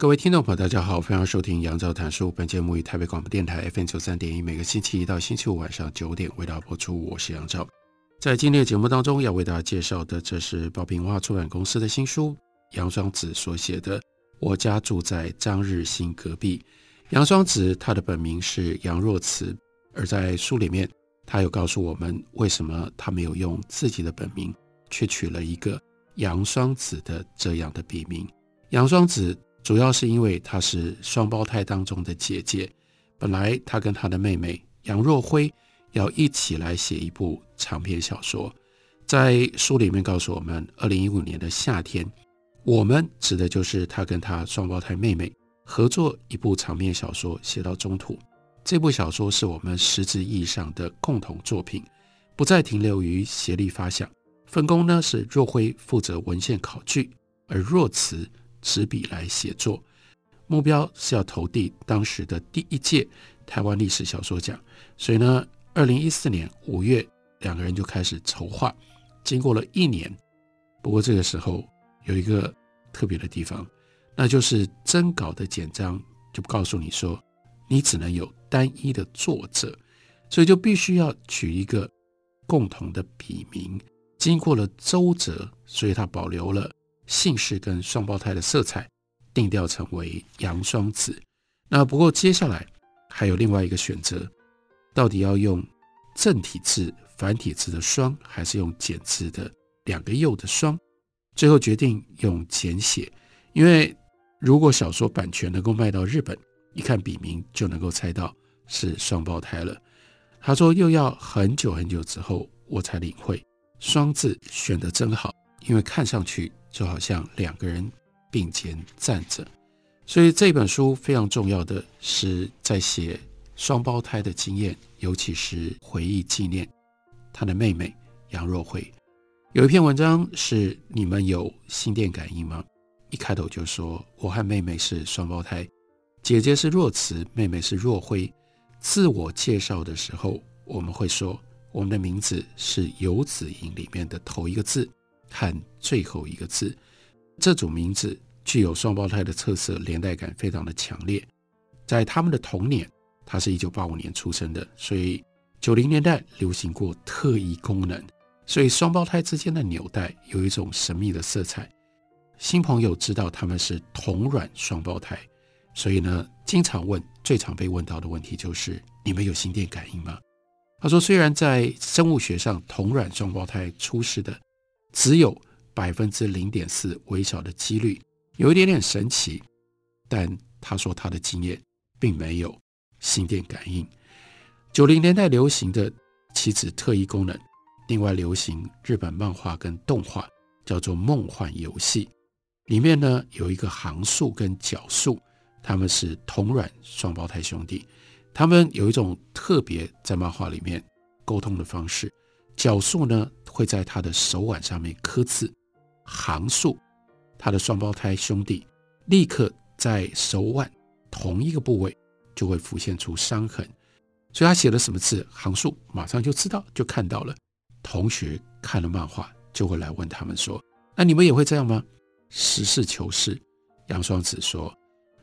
各位听众朋友，大家好，欢迎收听杨照谈书。本节目于台北广播电台 FM 九三点一，每个星期一到星期五晚上九点为大家播出。我是杨照。在今天的节目当中，要为大家介绍的，这是宝瓶文化出版公司的新书，杨双子所写的《我家住在张日新隔壁》。杨双子他的本名是杨若慈，而在书里面，他有告诉我们为什么他没有用自己的本名，却取了一个杨双子的这样的笔名。杨双子。主要是因为她是双胞胎当中的姐姐，本来她跟她的妹妹杨若辉要一起来写一部长篇小说，在书里面告诉我们，二零一五年的夏天，我们指的就是她跟她双胞胎妹妹合作一部长篇小说，写到中途，这部小说是我们实质意义上的共同作品，不再停留于协力发想，分工呢是若辉负责文献考据，而若慈。执笔来写作，目标是要投递当时的第一届台湾历史小说奖。所以呢，二零一四年五月，两个人就开始筹划。经过了一年，不过这个时候有一个特别的地方，那就是征稿的简章就告诉你说，你只能有单一的作者，所以就必须要取一个共同的笔名。经过了周折，所以他保留了。姓氏跟双胞胎的色彩定调成为杨双子。那不过接下来还有另外一个选择，到底要用正体字、繁体字的双，还是用简字的两个又的双？最后决定用简写，因为如果小说版权能够卖到日本，一看笔名就能够猜到是双胞胎了。他说又要很久很久之后，我才领会双字选得真好，因为看上去。就好像两个人并肩站着，所以这本书非常重要的是在写双胞胎的经验，尤其是回忆纪念他的妹妹杨若辉。有一篇文章是“你们有心电感应吗？”一开头就说我和妹妹是双胞胎，姐姐是若慈，妹妹是若辉。自我介绍的时候，我们会说我们的名字是游子吟里面的头一个字。和最后一个字，这组名字具有双胞胎的特色，连带感非常的强烈。在他们的童年，他是一九八五年出生的，所以九零年代流行过特异功能，所以双胞胎之间的纽带有一种神秘的色彩。新朋友知道他们是同卵双胞胎，所以呢，经常问，最常被问到的问题就是：你们有心电感应吗？他说，虽然在生物学上，同卵双胞胎出世的。只有百分之零点四微小的几率，有一点点神奇。但他说他的经验并没有心电感应。九零年代流行的棋子特异功能，另外流行日本漫画跟动画，叫做《梦幻游戏》。里面呢有一个航树跟角数，他们是同卵双胞胎兄弟。他们有一种特别在漫画里面沟通的方式。角树呢会在他的手腕上面刻字，行树他的双胞胎兄弟立刻在手腕同一个部位就会浮现出伤痕，所以他写了什么字，行树马上就知道就看到了。同学看了漫画就会来问他们说：“那你们也会这样吗？”实事求是，杨双子说：“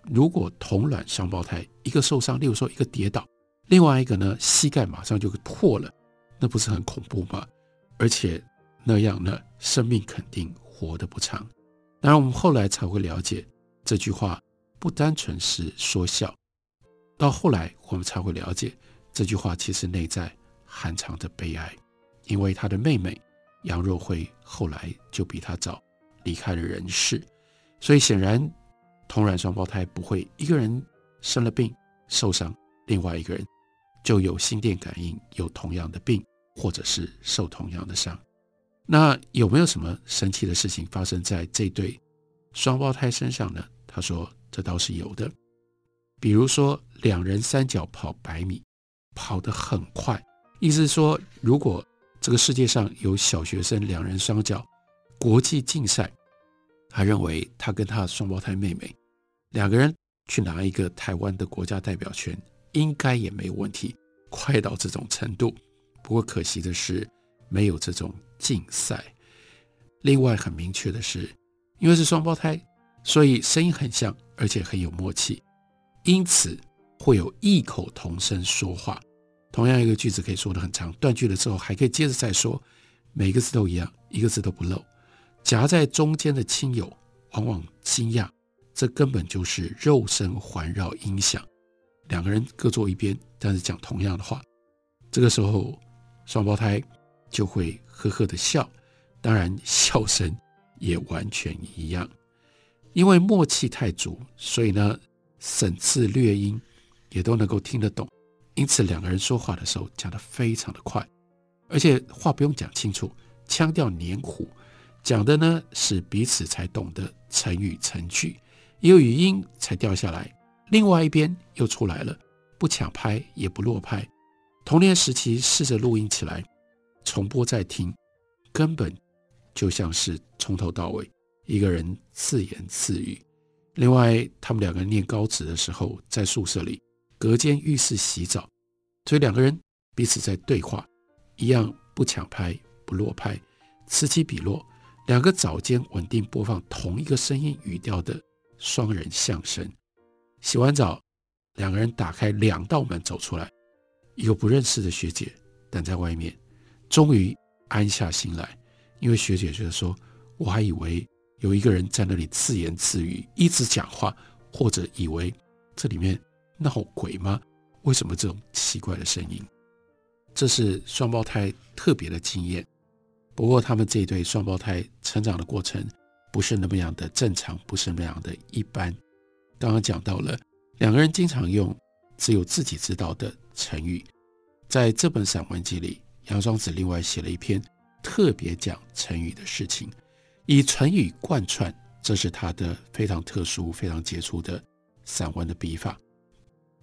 如果同卵双胞胎一个受伤，例如说一个跌倒，另外一个呢膝盖马上就破了。”那不是很恐怖吗？而且那样呢，生命肯定活得不长。当然，我们后来才会了解这句话不单纯是说笑。到后来，我们才会了解这句话其实内在含藏着悲哀，因为他的妹妹杨若辉后来就比他早离开了人世。所以显然，同卵双胞胎不会一个人生了病受伤，另外一个人。就有心电感应，有同样的病，或者是受同样的伤。那有没有什么神奇的事情发生在这对双胞胎身上呢？他说这倒是有的，比如说两人三脚跑百米，跑得很快，意思是说，如果这个世界上有小学生两人双脚国际竞赛，他认为他跟他的双胞胎妹妹两个人去拿一个台湾的国家代表权，应该也没有问题，快到这种程度。不过可惜的是，没有这种竞赛。另外很明确的是，因为是双胞胎，所以声音很像，而且很有默契，因此会有异口同声说话。同样一个句子可以说得很长，断句了之后还可以接着再说，每个字都一样，一个字都不漏。夹在中间的亲友往往惊讶，这根本就是肉声环绕音响，两个人各坐一边，但是讲同样的话。这个时候。双胞胎就会呵呵的笑，当然笑声也完全一样。因为默契太足，所以呢，省字略音也都能够听得懂。因此两个人说话的时候讲得非常的快，而且话不用讲清楚，腔调黏糊，讲的呢是彼此才懂得成语成句，也有语音才掉下来，另外一边又出来了，不抢拍也不落拍。童年时期试着录音起来，重播再听，根本就像是从头到尾一个人自言自语。另外，他们两个人念高职的时候，在宿舍里隔间浴室洗澡，所以两个人彼此在对话，一样不抢拍不落拍，此起彼落，两个早间稳定播放同一个声音语调的双人相声。洗完澡，两个人打开两道门走出来。一个不认识的学姐等在外面，终于安下心来，因为学姐觉得说，我还以为有一个人在那里自言自语，一直讲话，或者以为这里面闹鬼吗？为什么这种奇怪的声音？这是双胞胎特别的经验。不过他们这一对双胞胎成长的过程不是那么样的正常，不是那么样的一般。刚刚讲到了两个人经常用只有自己知道的。成语，在这本散文集里，杨双子另外写了一篇特别讲成语的事情，以成语贯穿，这是他的非常特殊、非常杰出的散文的笔法。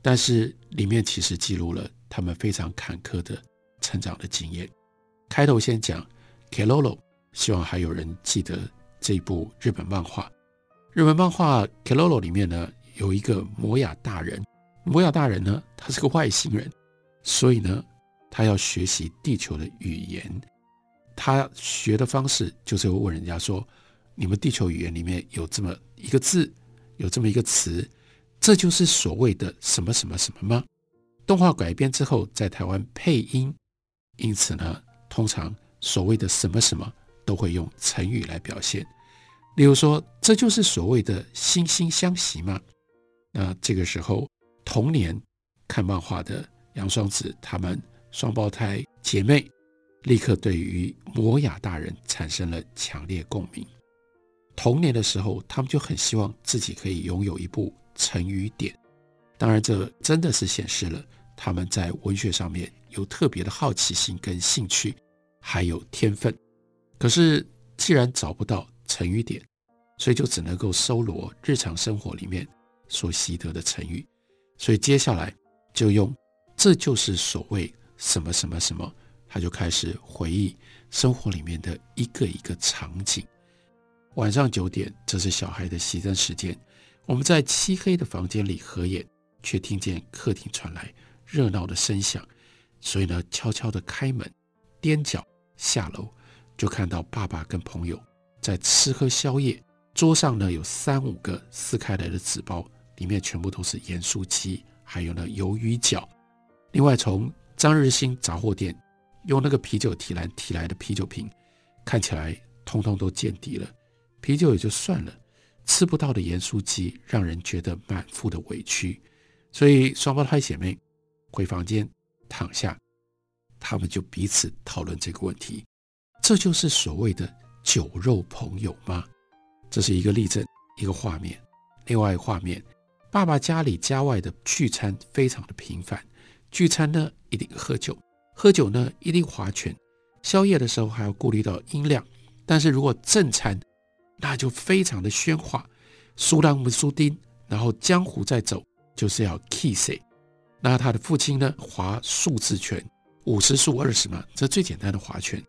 但是里面其实记录了他们非常坎坷的成长的经验。开头先讲 Kelolo，希望还有人记得这部日本漫画。日本漫画 Keroro 里面呢，有一个摩亚大人。摩亚大人呢，他是个外星人，所以呢，他要学习地球的语言。他学的方式就是会问人家说：“你们地球语言里面有这么一个字，有这么一个词，这就是所谓的什么什么什么吗？”动画改编之后，在台湾配音，因此呢，通常所谓的什么什么都会用成语来表现。例如说：“这就是所谓的惺惺相惜吗？”那这个时候。童年看漫画的杨双子，他们双胞胎姐妹立刻对于摩亚大人产生了强烈共鸣。童年的时候，他们就很希望自己可以拥有一部成语典。当然，这真的是显示了他们在文学上面有特别的好奇心跟兴趣，还有天分。可是，既然找不到成语典，所以就只能够搜罗日常生活里面所习得的成语。所以接下来就用，这就是所谓什么什么什么，他就开始回忆生活里面的一个一个场景。晚上九点，这是小孩的熄灯时间，我们在漆黑的房间里合眼，却听见客厅传来热闹的声响，所以呢，悄悄地开门，踮脚下楼，就看到爸爸跟朋友在吃喝宵夜，桌上呢有三五个撕开来的纸包。里面全部都是盐酥鸡，还有呢鱿鱼饺。另外，从张日新杂货店用那个啤酒提篮提来的啤酒瓶，看起来通通都见底了。啤酒也就算了，吃不到的盐酥鸡让人觉得满腹的委屈。所以双胞胎姐妹回房间躺下，他们就彼此讨论这个问题：这就是所谓的酒肉朋友吗？这是一个例证，一个画面。另外一个画面。爸爸家里家外的聚餐非常的频繁，聚餐呢一定喝酒，喝酒呢一定划拳，宵夜的时候还要顾虑到音量，但是如果正餐，那就非常的喧哗。苏朗姆苏丁，然后江湖在走，就是要 kiss。那他的父亲呢，划数字拳，五十数二十嘛，这最简单的划拳。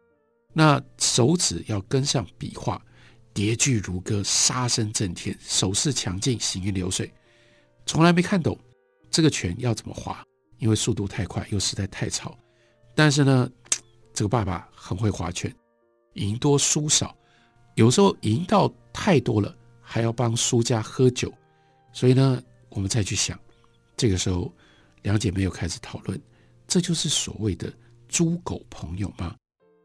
那手指要跟上笔画，叠句如歌，杀声震天，手势强劲，行云流水。从来没看懂这个拳要怎么划，因为速度太快，又实在太吵。但是呢，这个爸爸很会划拳，赢多输少，有时候赢到太多了，还要帮输家喝酒。所以呢，我们再去想，这个时候两姐妹又开始讨论：这就是所谓的猪狗朋友吗？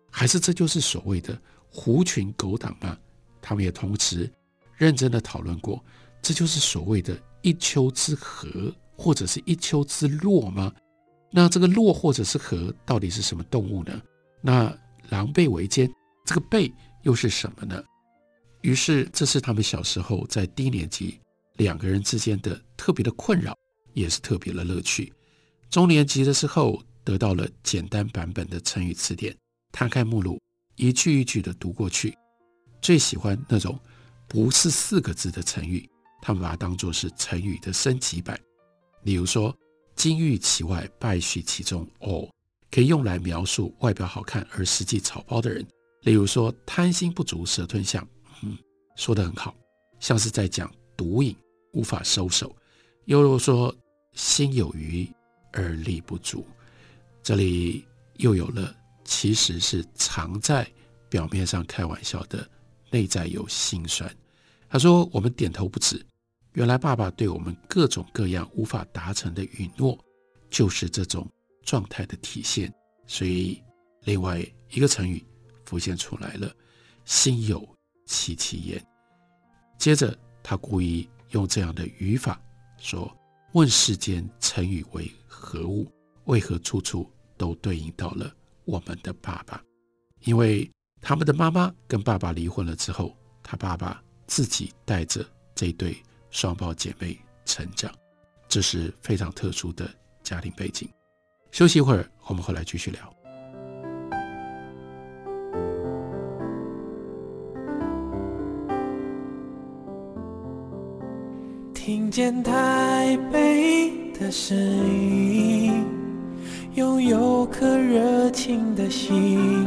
还是这就是所谓的狐群狗党吗？他们也同时认真的讨论过：这就是所谓的一丘之貉，或者是一丘之貉吗？那这个貉或者是貉到底是什么动物呢？那狼狈为奸，这个狈又是什么呢？于是，这是他们小时候在低年级两个人之间的特别的困扰，也是特别的乐趣。中年级的时候，得到了简单版本的成语词典，摊开目录，一句一句的读过去。最喜欢那种不是四个字的成语，他们把它当作是成语的升级版。例如说。金玉其外，败絮其中。哦，可以用来描述外表好看而实际草包的人。例如说，贪心不足蛇吞象。嗯，说得很好，像是在讲毒瘾无法收手。又如说，心有余而力不足。这里又有了，其实是藏在表面上开玩笑的，内在有心酸。他说：“我们点头不止。”原来爸爸对我们各种各样无法达成的允诺，就是这种状态的体现。所以，另外一个成语浮现出来了：“心有戚戚焉。”接着，他故意用这样的语法说：“问世间成语为何物？为何处处都对应到了我们的爸爸？因为他们的妈妈跟爸爸离婚了之后，他爸爸自己带着这对。”双胞姐妹成长，这是非常特殊的家庭背景。休息一会儿，我们回来继续聊。听见台北的声音，拥有颗热情的心，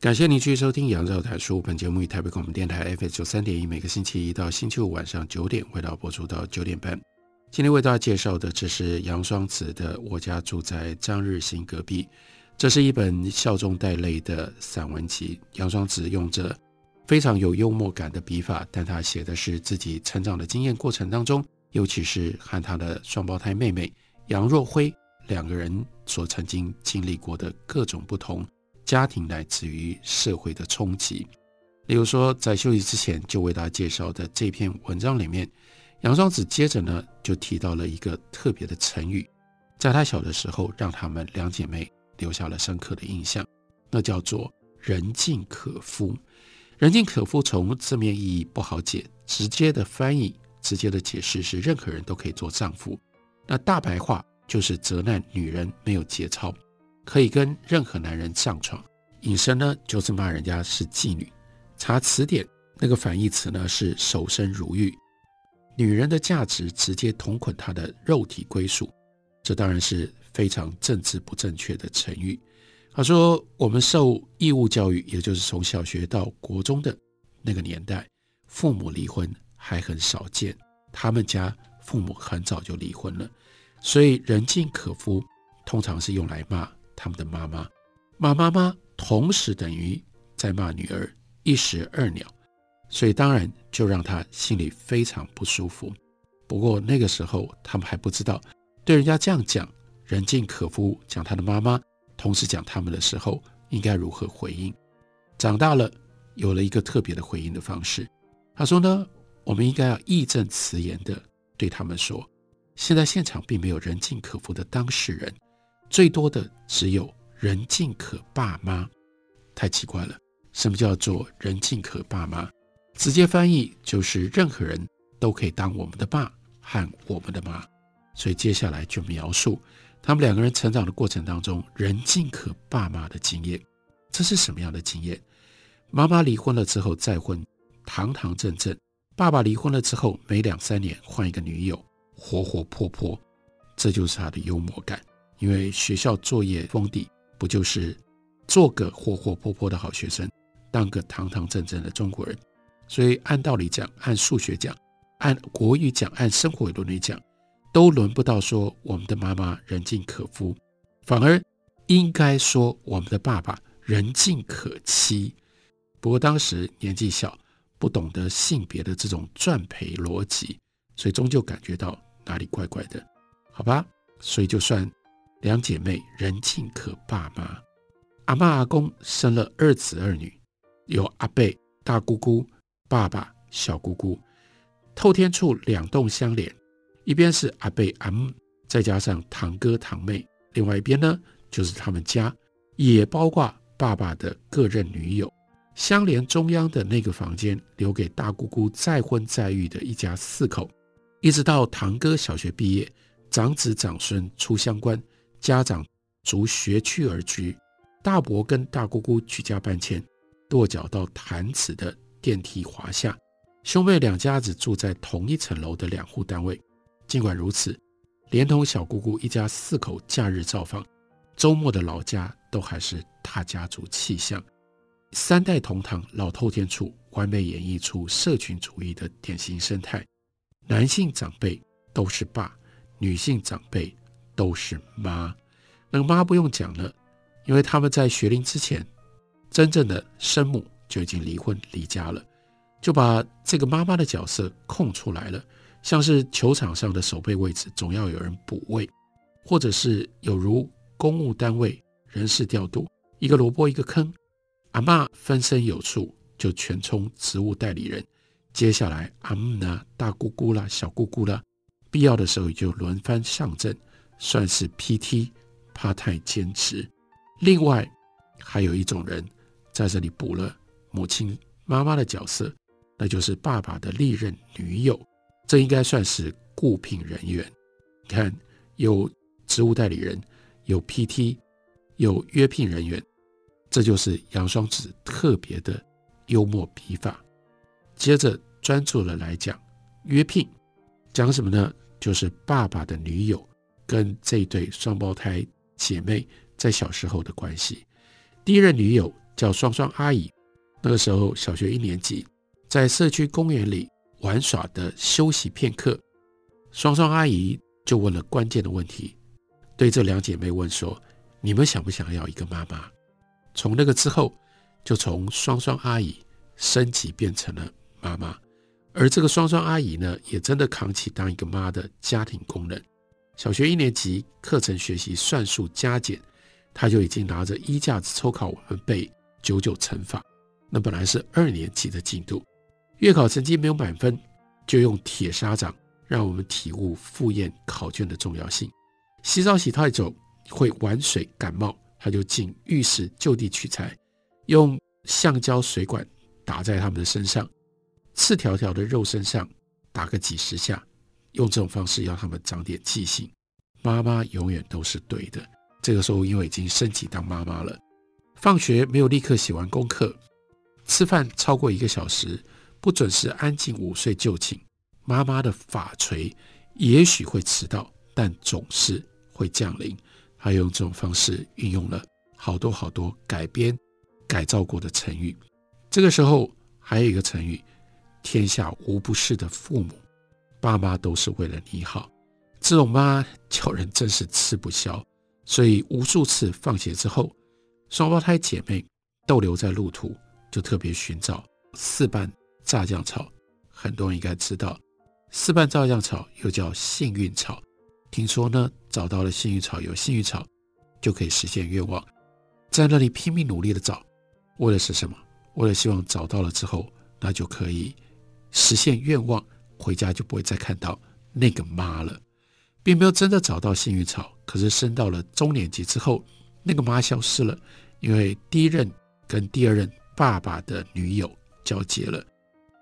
感谢您继续收听《杨照谈书》。本节目以台北广播电台 FM 九三点一，每个星期一到星期五晚上九点为大家播出到九点半。今天为大家介绍的，这是杨双子的《我家住在张日新隔壁》，这是一本笑中带泪的散文集。杨双子用着非常有幽默感的笔法，但他写的是自己成长的经验过程当中，尤其是和他的双胞胎妹妹杨若辉两个人所曾经经历过的各种不同。家庭来自于社会的冲击，例如说，在休息之前就为大家介绍的这篇文章里面，杨双子接着呢就提到了一个特别的成语，在他小的时候让他们两姐妹留下了深刻的印象，那叫做“人尽可夫”。人尽可夫从字面意义不好解，直接的翻译、直接的解释是任何人都可以做丈夫，那大白话就是责难女人没有节操。可以跟任何男人上床，引申呢就是骂人家是妓女。查词典，那个反义词呢是守身如玉。女人的价值直接同捆她的肉体归属，这当然是非常政治不正确的成语。他说，我们受义务教育，也就是从小学到国中的那个年代，父母离婚还很少见。他们家父母很早就离婚了，所以人尽可夫通常是用来骂。他们的妈妈骂妈妈，同时等于在骂女儿，一石二鸟，所以当然就让他心里非常不舒服。不过那个时候他们还不知道，对人家这样讲，人尽可夫讲他的妈妈，同时讲他们的时候，应该如何回应。长大了，有了一个特别的回应的方式。他说呢，我们应该要义正辞严地对他们说，现在现场并没有人尽可夫的当事人，最多的只有人尽可爸妈。太奇怪了，什么叫做人尽可爸妈？直接翻译就是任何人都可以当我们的爸和我们的妈。所以接下来就描述他们两个人成长的过程当中，人尽可爸妈的经验。这是什么样的经验？妈妈离婚了之后再婚，堂堂正正；爸爸离婚了之后，没两三年换一个女友，活活泼泼。这就是他的幽默感。因为学校作业封底不就是做个活活泼泼的好学生，当个堂堂正正的中国人。所以按道理讲，按数学讲，按国语讲，按生活伦理讲，都轮不到说我们的妈妈人尽可夫，反而应该说我们的爸爸。人尽可妻，不过当时年纪小，不懂得性别的这种赚赔逻辑，所以终究感觉到哪里怪怪的，好吧？所以就算两姐妹人尽可爸妈，阿嬷阿公生了二子二女，有阿贝大姑姑、爸爸小姑姑，透天厝两栋相连，一边是阿贝阿姆，再加上堂哥堂妹，另外一边呢就是他们家，也包括。爸爸的各任女友，相连中央的那个房间留给大姑姑再婚再育的一家四口，一直到堂哥小学毕业，长子长孙出乡关，家长逐学区而居，大伯跟大姑姑举家搬迁，跺脚到潭子的电梯滑下，兄妹两家子住在同一层楼的两户单位。尽管如此，连同小姑姑一家四口假日造访，周末的老家。都还是大家族气象，三代同堂，老透天厝，完美演绎出社群主义的典型生态。男性长辈都是爸，女性长辈都是妈。那个妈不用讲了，因为他们在学龄之前，真正的生母就已经离婚离家了，就把这个妈妈的角色空出来了，像是球场上的守备位置，总要有人补位，或者是有如公务单位。人事调度，一个萝卜一个坑，阿嬷分身有术，就全充职务代理人。接下来阿姆呢，大姑姑啦，小姑姑啦，必要的时候也就轮番上阵，算是 PT 怕太坚持。另外还有一种人在这里补了母亲妈妈的角色，那就是爸爸的历任女友，这应该算是雇聘人员。你看，有职务代理人，有 PT。有约聘人员，这就是杨双子特别的幽默笔法。接着专注的来讲约聘，讲什么呢？就是爸爸的女友跟这对双胞胎姐妹在小时候的关系。第一任女友叫双双阿姨，那个时候小学一年级，在社区公园里玩耍的休息片刻，双双阿姨就问了关键的问题，对这两姐妹问说。你们想不想要一个妈妈？从那个之后，就从双双阿姨升级变成了妈妈，而这个双双阿姨呢，也真的扛起当一个妈的家庭功能。小学一年级课程学习算术加减，他就已经拿着衣架子抽考我们背九九乘法。那本来是二年级的进度，月考成绩没有满分，就用铁砂掌让我们体悟复验考卷的重要性。洗澡洗太久。会玩水感冒，他就进浴室就地取材，用橡胶水管打在他们的身上，赤条条的肉身上打个几十下，用这种方式让他们长点记性。妈妈永远都是对的。这个时候因为已经升级当妈妈了，放学没有立刻写完功课，吃饭超过一个小时，不准时安静午睡就寝。妈妈的法锤也许会迟到，但总是会降临。还用这种方式运用了好多好多改编、改造过的成语。这个时候还有一个成语：“天下无不是的父母，爸妈都是为了你好。”这种妈叫人真是吃不消。所以无数次放学之后，双胞胎姐妹逗留在路途，就特别寻找四瓣炸酱草。很多人应该知道，四瓣炸酱草又叫幸运草。听说呢，找到了幸运草，有幸运草就可以实现愿望。在那里拼命努力的找，为的是什么？为了希望找到了之后，那就可以实现愿望，回家就不会再看到那个妈了，并没有真的找到幸运草。可是升到了中年级之后，那个妈消失了，因为第一任跟第二任爸爸的女友交接了。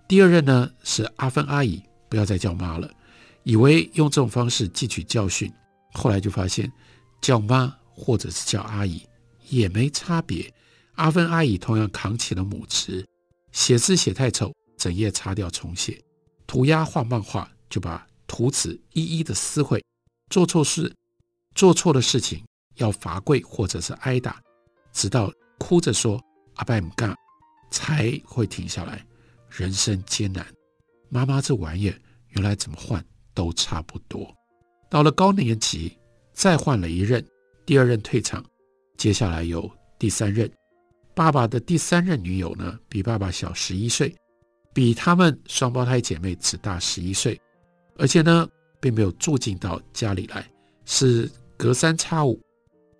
第二任呢是阿芬阿姨，不要再叫妈了，以为用这种方式汲取教训，后来就发现叫妈或者是叫阿姨也没差别。阿芬阿姨同样扛起了母职，写字写太丑，整页擦掉重写；涂鸦画漫画，就把图纸一一的撕毁。做错事，做错的事情要罚跪或者是挨打，直到哭着说“阿拜姆干”，才会停下来。人生艰难，妈妈这玩意原来怎么换都差不多。到了高年级，再换了一任，第二任退场，接下来有第三任。爸爸的第三任女友呢，比爸爸小十一岁，比他们双胞胎姐妹只大十一岁，而且呢，并没有住进到家里来，是隔三差五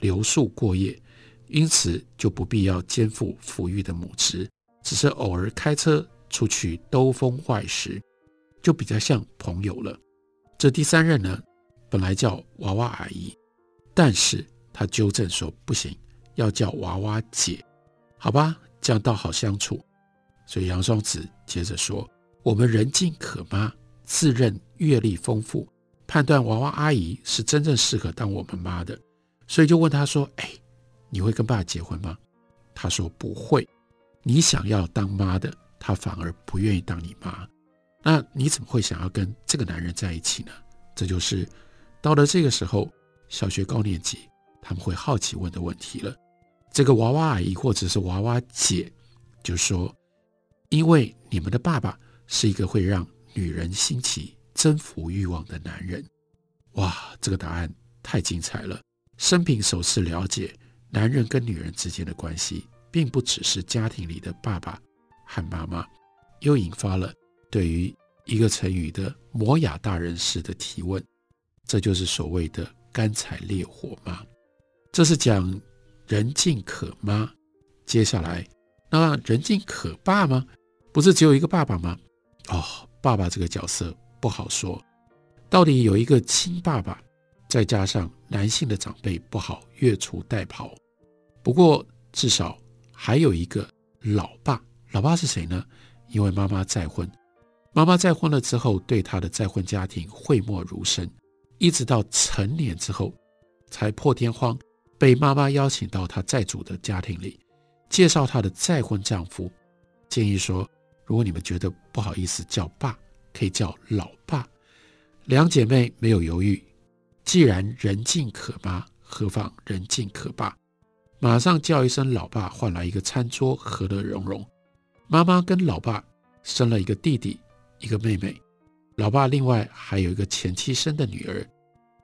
留宿过夜，因此就不必要肩负抚育的母职，只是偶尔开车出去兜风坏时，就比较像朋友了。这第三任呢，本来叫娃娃阿姨，但是她纠正说不行，要叫娃娃姐。好吧，这样倒好相处。所以杨双子接着说：“我们人尽可妈，自认阅历丰富，判断娃娃阿姨是真正适合当我们妈的，所以就问她说：‘哎，你会跟爸爸结婚吗？’她说不会。你想要当妈的，他反而不愿意当你妈。那你怎么会想要跟这个男人在一起呢？这就是到了这个时候，小学高年级他们会好奇问的问题了。”这个娃娃阿姨或者是娃娃姐，就说：“因为你们的爸爸是一个会让女人兴起征服欲望的男人。”哇，这个答案太精彩了！生平首次了解男人跟女人之间的关系，并不只是家庭里的爸爸和妈妈，又引发了对于一个成语的摩亚大人式的提问：这就是所谓的干柴烈火吗？这是讲。人尽可妈，接下来那人尽可爸吗？不是只有一个爸爸吗？哦，爸爸这个角色不好说，到底有一个亲爸爸，再加上男性的长辈不好越俎代庖。不过至少还有一个老爸，老爸是谁呢？因为妈妈再婚，妈妈再婚了之后，对他的再婚家庭讳莫如深，一直到成年之后才破天荒。被妈妈邀请到她再组的家庭里，介绍她的再婚丈夫，建议说：如果你们觉得不好意思叫爸，可以叫老爸。两姐妹没有犹豫，既然人尽可妈，何妨人尽可爸，马上叫一声老爸，换来一个餐桌，和乐融融。妈妈跟老爸生了一个弟弟，一个妹妹。老爸另外还有一个前妻生的女儿，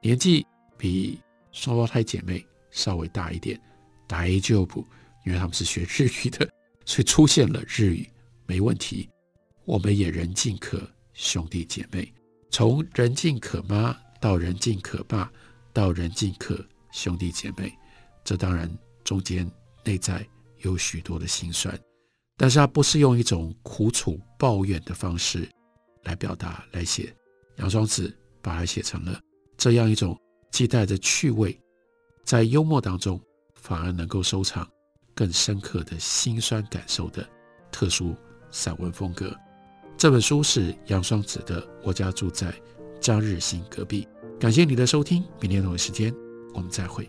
年纪比双胞胎姐妹。稍微大一点，大丈夫，因为他们是学日语的，所以出现了日语，没问题。我们也人尽可兄弟姐妹，从人尽可妈到人尽可爸，到人尽可兄弟姐妹，这当然中间内在有许多的心酸，但是他不是用一种苦楚抱怨的方式来表达来写，杨双子把它写成了这样一种既带着趣味。在幽默当中，反而能够收藏更深刻的辛酸感受的特殊散文风格。这本书是杨双子的《我家住在张日新隔壁》。感谢你的收听，明天同一时间我们再会。